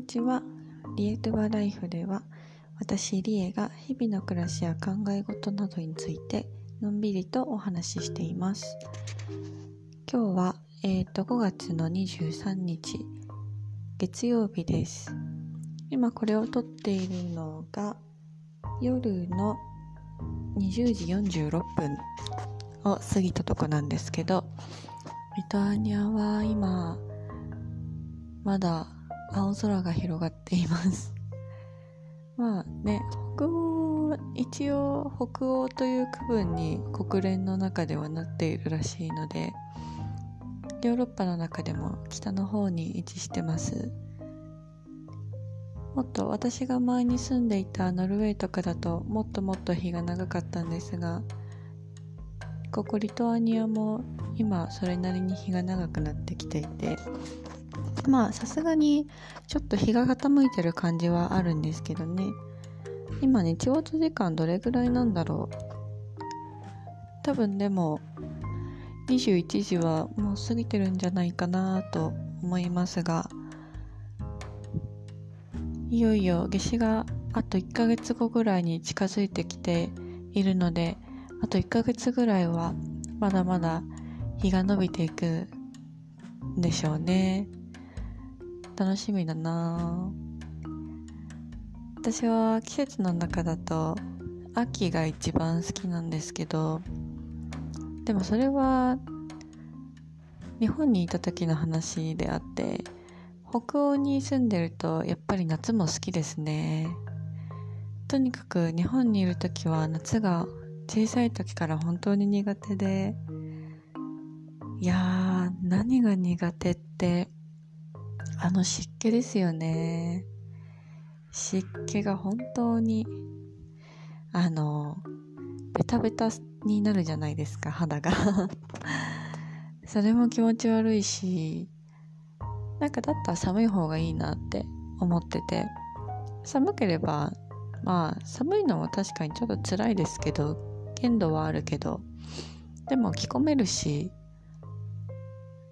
にちは。リエトゥバライフでは、私リエが日々の暮らしや考え事などについてのんびりとお話ししています。今日は、えっ、と、5月の23日、月曜日です。今これを撮っているのが、夜の20時46分を過ぎたとこなんですけど、リトアニアは今、まだ青空が広がっています。まあね、北欧、一応北欧という区分に国連の中ではなっているらしいので、ヨーロッパの中でも北の方に位置してます。もっと私が前に住んでいたノルウェーとかだともっともっと日が長かったんですが、ここリトアニアも今それなりに日が長くなってきていて、まあさすがにちょっと日が傾いてる感じはあるんですけどね。今ね日没時間どれぐらいなんだろう。多分でも21時はもう過ぎてるんじゃないかなと思いますが。いよいよ夏至があと1ヶ月後ぐらいに近づいてきているのであと1ヶ月ぐらいはまだまだ日が伸びていくんでしょうね。楽しみだな。私は季節の中だと秋が一番好きなんですけどでもそれは日本にいた時の話であって北欧に住んでるとやっぱり夏も好きですね。とにかく日本にいる時は夏が小さい時から本当に苦手でいやー何が苦手ってあの湿気ですよね。湿気が本当に、あの、ベタベタになるじゃないですか、肌が。それも気持ち悪いし、なんかだったら寒い方がいいなって思ってて、寒ければ、まあ寒いのも確かにちょっと辛いですけど、限度はあるけど、でも着込めるし、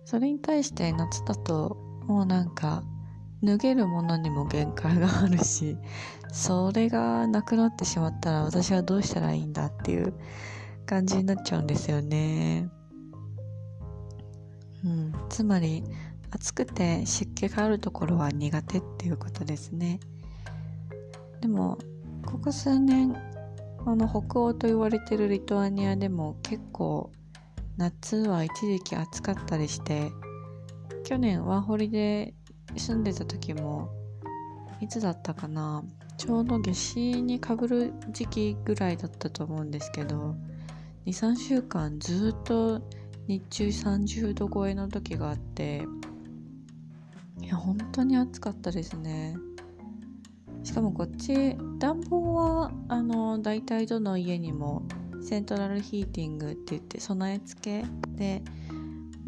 それに対して夏だともうなんか脱げるものにも限界があるしそれがなくなってしまったら私はどうしたらいいんだっていう感じになっちゃうんですよね。うん、つまり暑くて湿気があるところは苦手っていうことですね。でもここ数年あの北欧と言われてるリトアニアでも結構夏は一時期暑かったりして去年ワーホリで住んでた時もいつだったかなちょうど夏至にかぶる時期ぐらいだったと思うんですけど23週間ずっと日中30度超えの時があっていや本当に暑かったですね。しかもこっち暖房はあの大体どの家にもセントラルヒーティングって言って備え付けで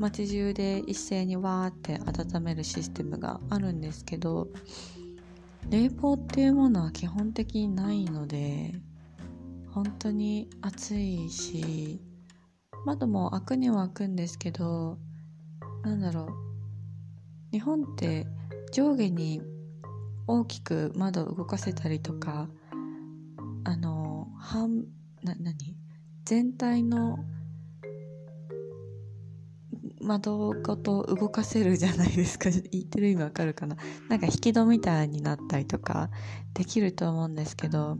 街中で一斉にわーって温めるシステムがあるんですけど冷房っていうものは基本的にないので本当に暑いし窓も開くには開くんですけどなんだろう日本って上下に大きく窓を動かせたりとかあの半な何？全体の窓ごと動かせるじゃないですか。言ってる意味わかるかな。なんか引き戸みたいになったりとかできると思うんですけど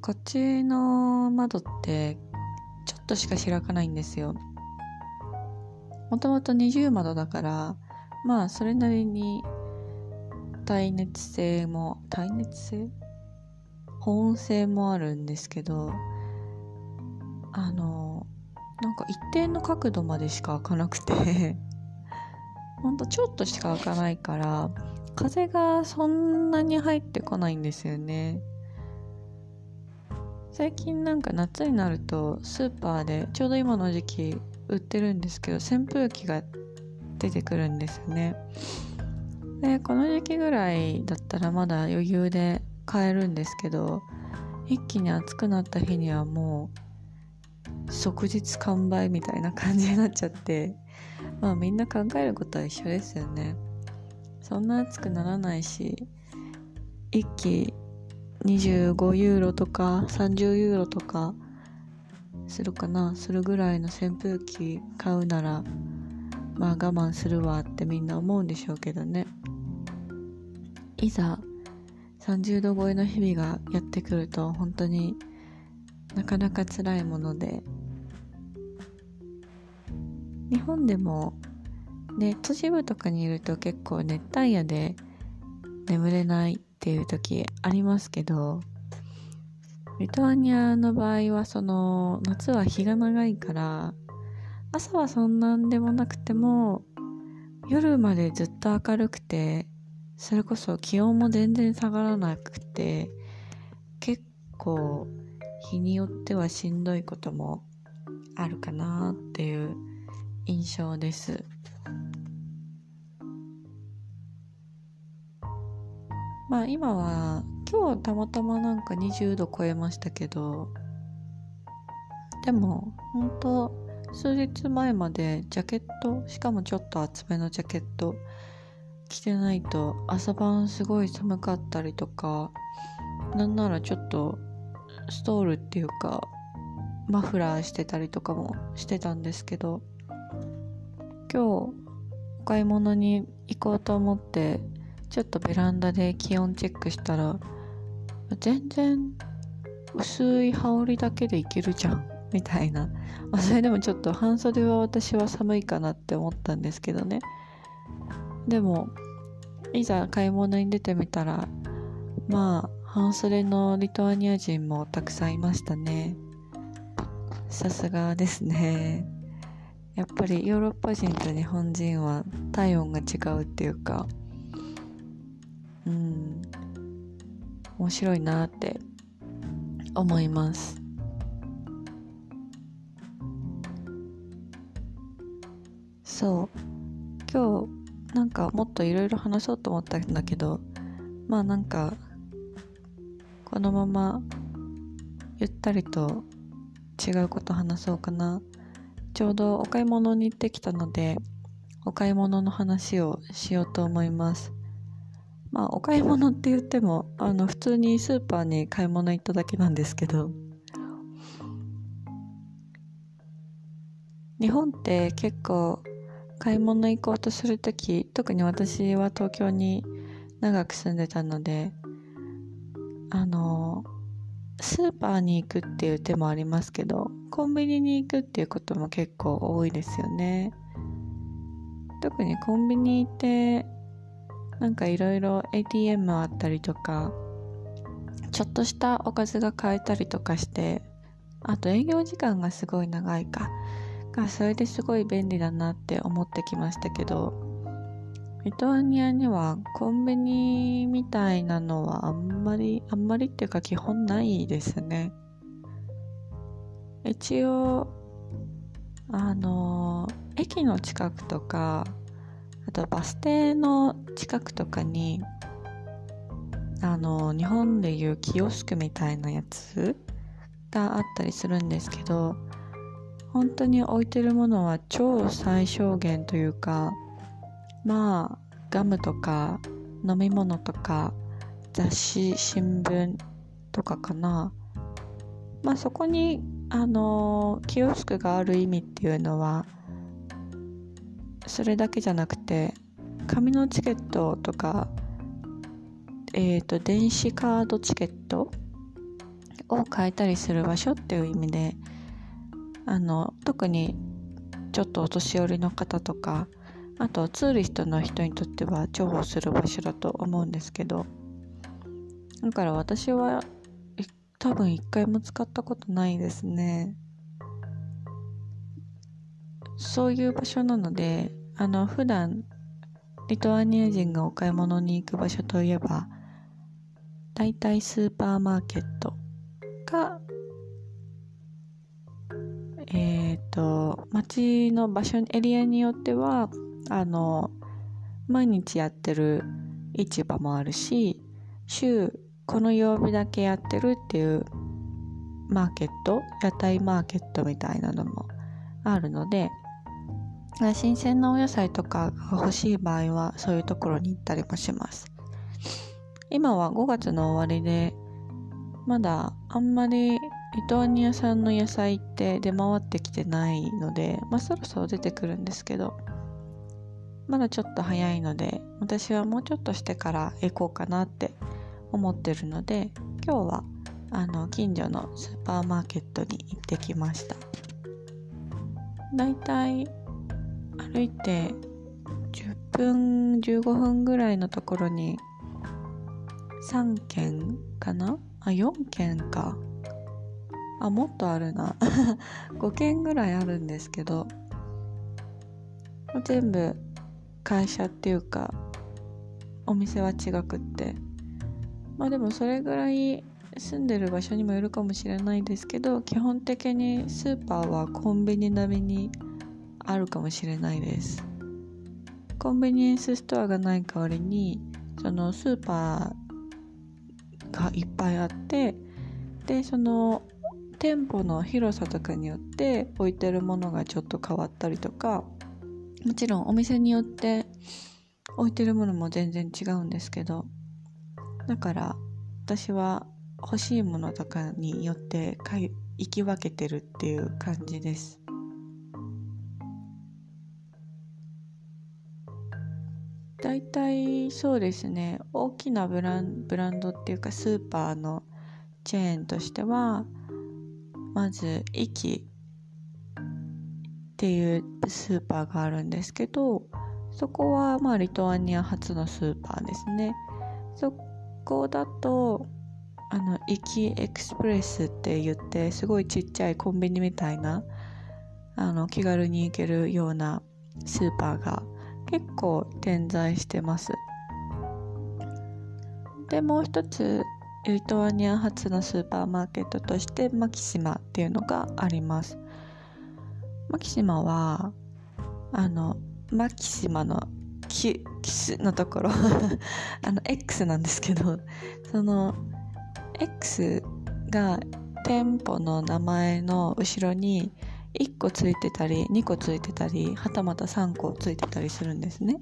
こっちの窓ってちょっとしか開かないんですよ。もともと二重窓だからまあそれなりに耐熱性も耐熱性？保温性もあるんですけどあのなんか一定の角度までしか開かなくて。ほんとちょっとしか開かないから風がそんなに入ってこないんですよね。最近なんか夏になるとスーパーでちょうど今の時期売ってるんですけど扇風機が出てくるんですよね。でこの時期ぐらいだったらまだ余裕で買えるんですけど一気に暑くなった日にはもう即日完売みたいな感じになっちゃって。まあみんな考えることは一緒ですよね。そんな暑くならないし1機25ユーロとか30ユーロとかするかな。するぐらいの扇風機買うならまあ我慢するわってみんな思うんでしょうけどね。いざ30度超えの日々がやってくると本当になかなか辛いもので日本でもね都市部とかにいると結構熱帯夜で眠れないっていう時ありますけどリトアニアの場合はその夏は日が長いから朝はそんなんでもなくても夜までずっと明るくてそれこそ気温も全然下がらなくて結構日によってはしんどいこともあるかなっていう印象です。まあ今は今日たまたまなんか20度超えましたけどでも本当数日前までジャケットしかもちょっと厚めのジャケット着てないと朝晩すごい寒かったりとかなんならちょっとストールっていうかマフラーしてたりとかもしてたんですけど今日お買い物に行こうと思ってちょっとベランダで気温チェックしたら全然薄い羽織だけでいけるじゃんみたいな、ま、それでもちょっと半袖は私は寒いかなって思ったんですけどね。でもいざ買い物に出てみたらまあ半袖のリトアニア人もたくさんいましたね。さすがですね。やっぱりヨーロッパ人と日本人は体温が違うっていうかうん面白いなって思います。そう。今日なんかもっといろいろ話そうと思ったんだけどまあなんかこのままゆったりと違うこと話そうかな。ちょうどお買い物に行ってきたのでお買い物の話をしようと思います。まあお買い物って言ってもあの普通にスーパーに買い物行っただけなんですけど日本って結構買い物行こうとする時特に私は東京に長く住んでたのであのスーパーに行くっていう手もありますけどコンビニに行くっていうことも結構多いですよね。特にコンビニ行ってなんかいろいろ ATM あったりとかちょっとしたおかずが買えたりとかしてあと営業時間がすごい長いか。がそれですごい便利だなって思ってきましたけどリトアニアにはコンビニみたいなのはあんまりあんまりっていうか基本ないですね。一応あの駅の近くとかあとバス停の近くとかにあの日本でいうキオスクみたいなやつがあったりするんですけど本当に置いてるものは超最小限というかまあガムとか飲み物とか雑誌新聞とかかな。まあそこにあのキオスクがある意味っていうのはそれだけじゃなくて紙のチケットとかえっ、ー、と電子カードチケットを買えたりする場所っていう意味であの特にちょっとお年寄りの方とかあとツーリストの人にとっては重宝する場所だと思うんですけどだから私は多分一回も使ったことないですね。そういう場所なのであの普段リトアニア人がお買い物に行く場所といえば大体スーパーマーケットかえっ、ー、と街の場所エリアによってはあの毎日やってる市場もあるし週この曜日だけやってるっていうマーケット屋台マーケットみたいなのもあるので新鮮なお野菜とかが欲しい場合はそういうところに行ったりもします。今は5月の終わりでまだあんまりリトアニア産の野菜って出回ってきてないので、まあ、そろそろ出てくるんですけどまだちょっと早いので私はもうちょっとしてから行こうかなって思ってるので今日はあの近所のスーパーマーケットに行ってきました。だいたい歩いて10分15分ぐらいのところに3軒かな？あ4軒か。あもっとあるな。5軒ぐらいあるんですけど全部会社っていうかお店は違くって。まあでもそれぐらい住んでる場所にもよるかもしれないですけど基本的にスーパーはコンビニ並みにあるかもしれないです。コンビニエンスストアがない代わりにそのスーパーがいっぱいあってでその店舗の広さとかによって置いてるものがちょっと変わったりとかもちろんお店によって置いてるものも全然違うんですけどだから私は欲しいものとかによって行き分けてるっていう感じです。大体そうですね。大きなブランブランドっていうかスーパーのチェーンとしてはまず駅っていうスーパーがあるんですけどそこはまあリトアニア初のスーパーですね。そこだとあのイキエクスプレスって言ってすごいちっちゃいコンビニみたいなあの気軽に行けるようなスーパーが結構点在してます。でもう一つリトアニア初のスーパーマーケットとしてマキシマっていうのがあります。マキシマはあのマキシマのキキスのところ あの X なんですけどその X が店舗の名前の後ろに1個ついてたり2個ついてたりはたまた3個ついてたりするんですね。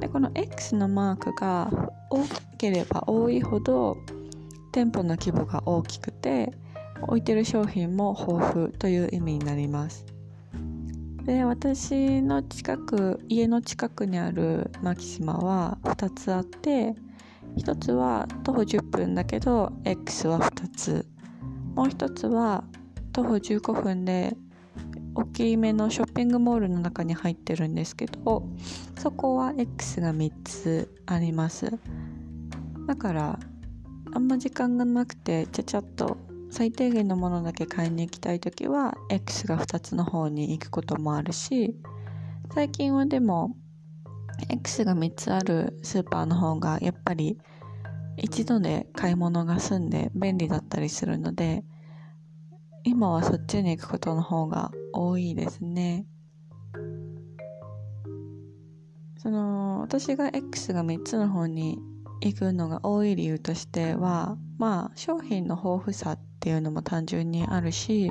でこの X のマークが多ければ多いほど店舗の規模が大きくて置いてる商品も豊富という意味になります。で私の近く家の近くにあるマキシマは2つあって1つは徒歩10分だけど X は2つ。もう1つは徒歩15分で大きめのショッピングモールの中に入ってるんですけどそこは X が3つあります。だからあんま時間がなくてちゃちゃっと最低限のものだけ買いに行きたい時は X が2つの方に行くこともあるし最近はでも X が3つあるスーパーの方がやっぱり一度で買い物が済んで便利だったりするので今はそっちに行くことの方が多いですね。その私が X が3つの方に行くのが多い理由としてはまあ商品の豊富さっていうのも単純にあるし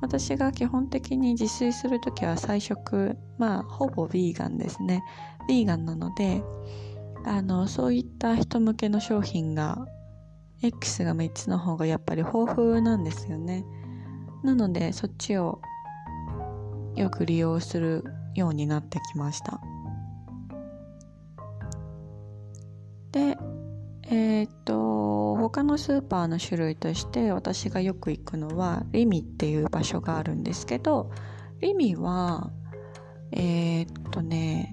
私が基本的に自炊する時は菜食まあほぼヴィーガンですね。ヴィーガンなのであのそういった人向けの商品が X が3つの方がやっぱり豊富なんですよね。なのでそっちをよく利用するようになってきました。でえー、っと他のスーパーの種類として私がよく行くのはリミっていう場所があるんですけどリミはえー、っとね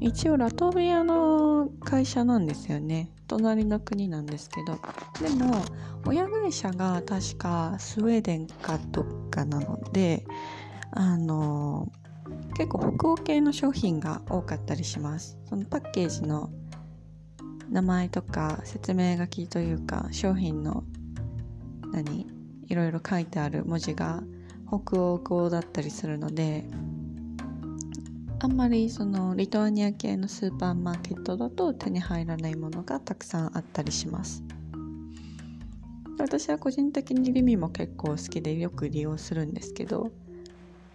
一応ラトビアの会社なんですよね。隣の国なんですけど。でも親会社が確かスウェーデンかどっかなのであの結構北欧系の商品が多かったりします。そのパッケージの名前とか説明書きというか商品の何いろいろ書いてある文字が北欧語だったりするのであんまりそのリトアニア系のスーパーマーケットだと手に入らないものがたくさんあったりします。私は個人的にリミも結構好きでよく利用するんですけど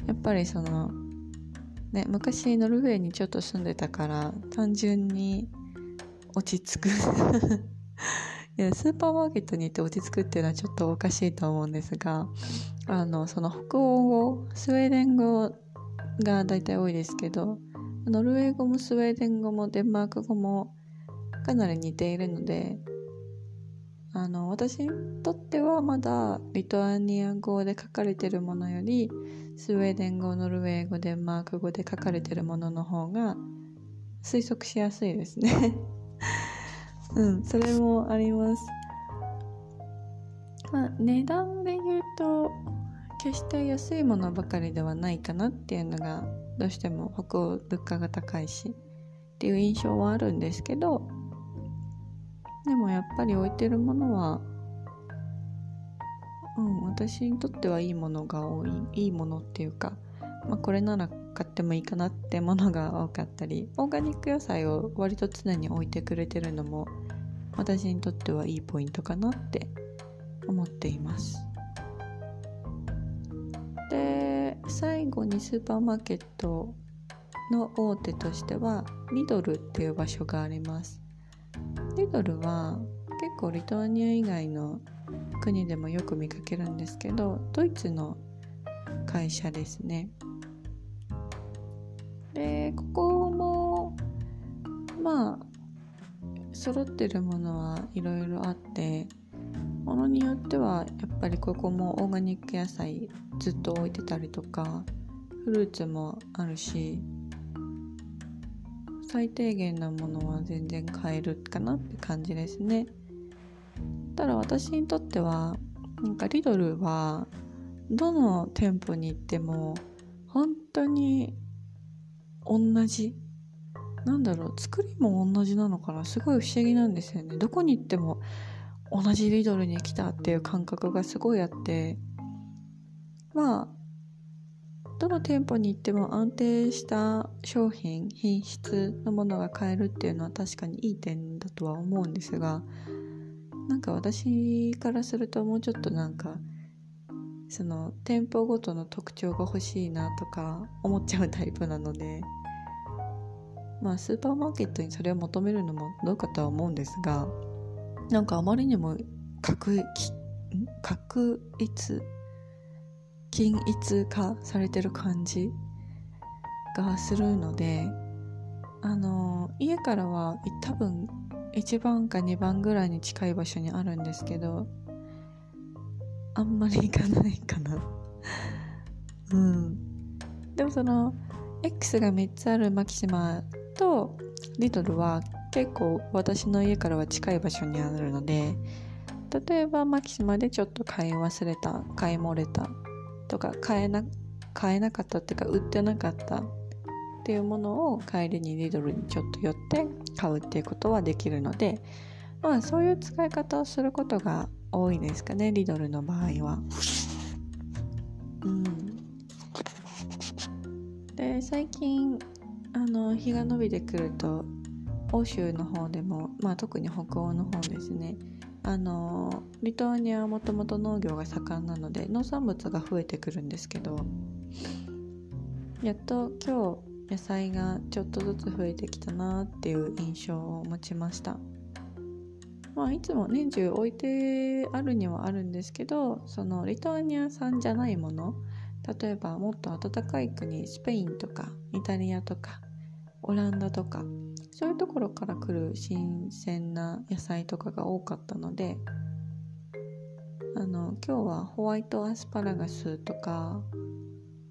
やっぱりそのね昔ノルウェーにちょっと住んでたから単純に落ち着く。いやスーパーマーケットに行って落ち着くっていうのはちょっとおかしいと思うんですがあのその北欧語スウェーデン語が大体多いですけどノルウェー語もスウェーデン語もデンマーク語もかなり似ているのであの私にとってはまだリトアニア語で書かれてるものよりスウェーデン語ノルウェー語デンマーク語で書かれてるものの方が推測しやすいですね。うんそれもあります。まあ値段で言うと決して安いものばかりではないかなっていうのがどうしても北欧物価が高いしっていう印象はあるんですけどでもやっぱり置いてるものはうん私にとってはいいものが多いいいものっていうか、まあ、これなら買ってもいいかなってものが多かったりオーガニック野菜を割と常に置いてくれてるのも私にとってはいいポイントかなって思っています。で最後にスーパーマーケットの大手としてはリドルっていう場所があります。リドルは結構リトアニア以外の国でもよく見かけるんですけどドイツの会社ですね。でここもまあ揃ってるものはいろいろあってものによってはやっぱりここもオーガニック野菜ずっと置いてたりとかフルーツもあるし最低限なものは全然買えるかなって感じですね。ただ私にとってはなんかリドルはどの店舗に行っても本当に同じ。なんだろう作りも同じなのかな？すごい不思議なんですよね。どこに行っても同じリドルに来たっていう感覚がすごいあって。まあどの店舗に行っても安定した商品品質のものが買えるっていうのは確かにいい点だとは思うんですがなんか私からするともうちょっとなんかその店舗ごとの特徴が欲しいなとか思っちゃうタイプなのでまあスーパーマーケットにそれを求めるのもどうかとは思うんですがなんかあまりにも確確一均一化されてる感じがするのであの家からは多分1番か2番ぐらいに近い場所にあるんですけどあんまり行かないかな。うん。でもその X が3つあるマキシマとリトルは結構私の家からは近い場所にあるので例えばマキシマでちょっと買い忘れた買い漏れたとか買えな買えなかったっていうか売ってなかったっていうものを帰りにリドルにちょっと寄って買うっていうことはできるのでまあそういう使い方をすることが多いですかねリドルの場合は。うん、で最近あの日が伸びてくると欧州の方でも、まあ、特に北欧の方ですね。あのリトアニアはもともと農業が盛んなので農産物が増えてくるんですけどやっと今日野菜がちょっとずつ増えてきたなっていう印象を持ちました。まあいつも年中置いてあるにはあるんですけどそのリトアニア産じゃないもの例えばもっと暖かい国スペインとかイタリアとかオランダとかそういうところから来る新鮮な野菜とかが多かったのであの今日はホワイトアスパラガスとか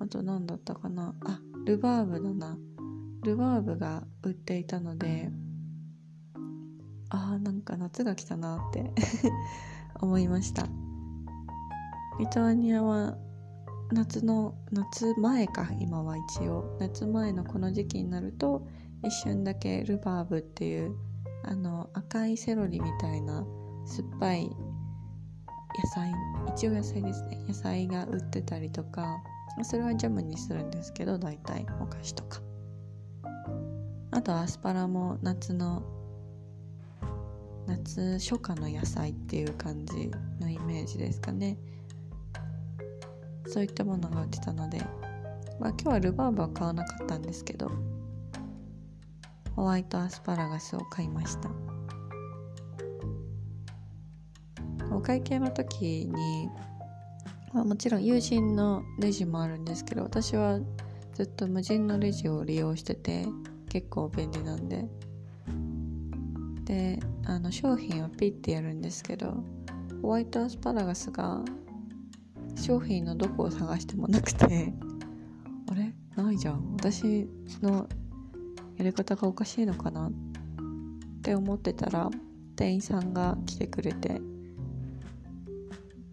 あと何だったかなあルバーブだな。ルバーブが売っていたのであーなんか夏が来たなって 思いました。リトアニアは夏の夏前か今は一応。夏前のこの時期になると一瞬だけルバーブっていうあの赤いセロリみたいな酸っぱい野菜一応野菜ですね。野菜が売ってたりとかそれはジャムにするんですけど大体お菓子とか。あとアスパラも夏の夏初夏の野菜っていう感じのイメージですかね。そういったものが売ってたので。まあ今日はルバーブは買わなかったんですけどホワイトアスパラガスを買いました。お会計の時に、まあ、もちろん友人のレジもあるんですけど私はずっと無人のレジを利用してて結構便利なんでであの商品をピッてやるんですけどホワイトアスパラガスが商品のどこを探してもなくて あれ？ないじゃん。私のやり方がおかしいのかなって思ってたら店員さんが来てくれて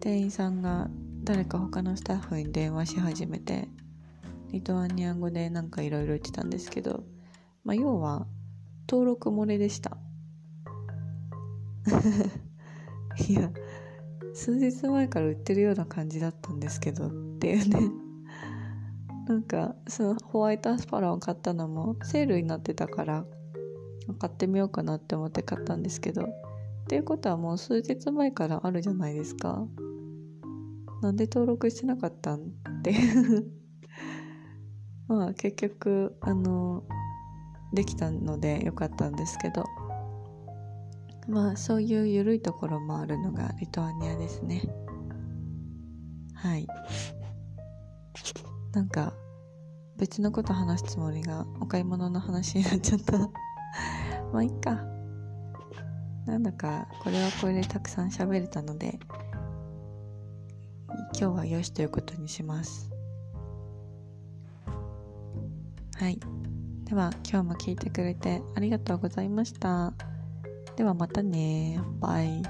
店員さんが誰か他のスタッフに電話し始めてリトアニア語でなんかいろいろ言ってたんですけど、まあ、要は登録漏れでした。いや数日前から売ってるような感じだったんですけどっていうね。なんかそのホワイトアスパラを買ったのもセールになってたから買ってみようかなって思って買ったんですけどっていうことはもう数日前からあるじゃないですか。なんで登録してなかったんって まあ結局あのできたのでよかったんですけど。まあそういう緩いところもあるのがリトアニアですね。はい。なんか別のこと話すつもりがお買い物の話になっちゃった。まあいっか。なんだかこれはこれでたくさん喋れたので今日はよしということにします。はい。では今日も聞いてくれてありがとうございました。ではまたね。バイ。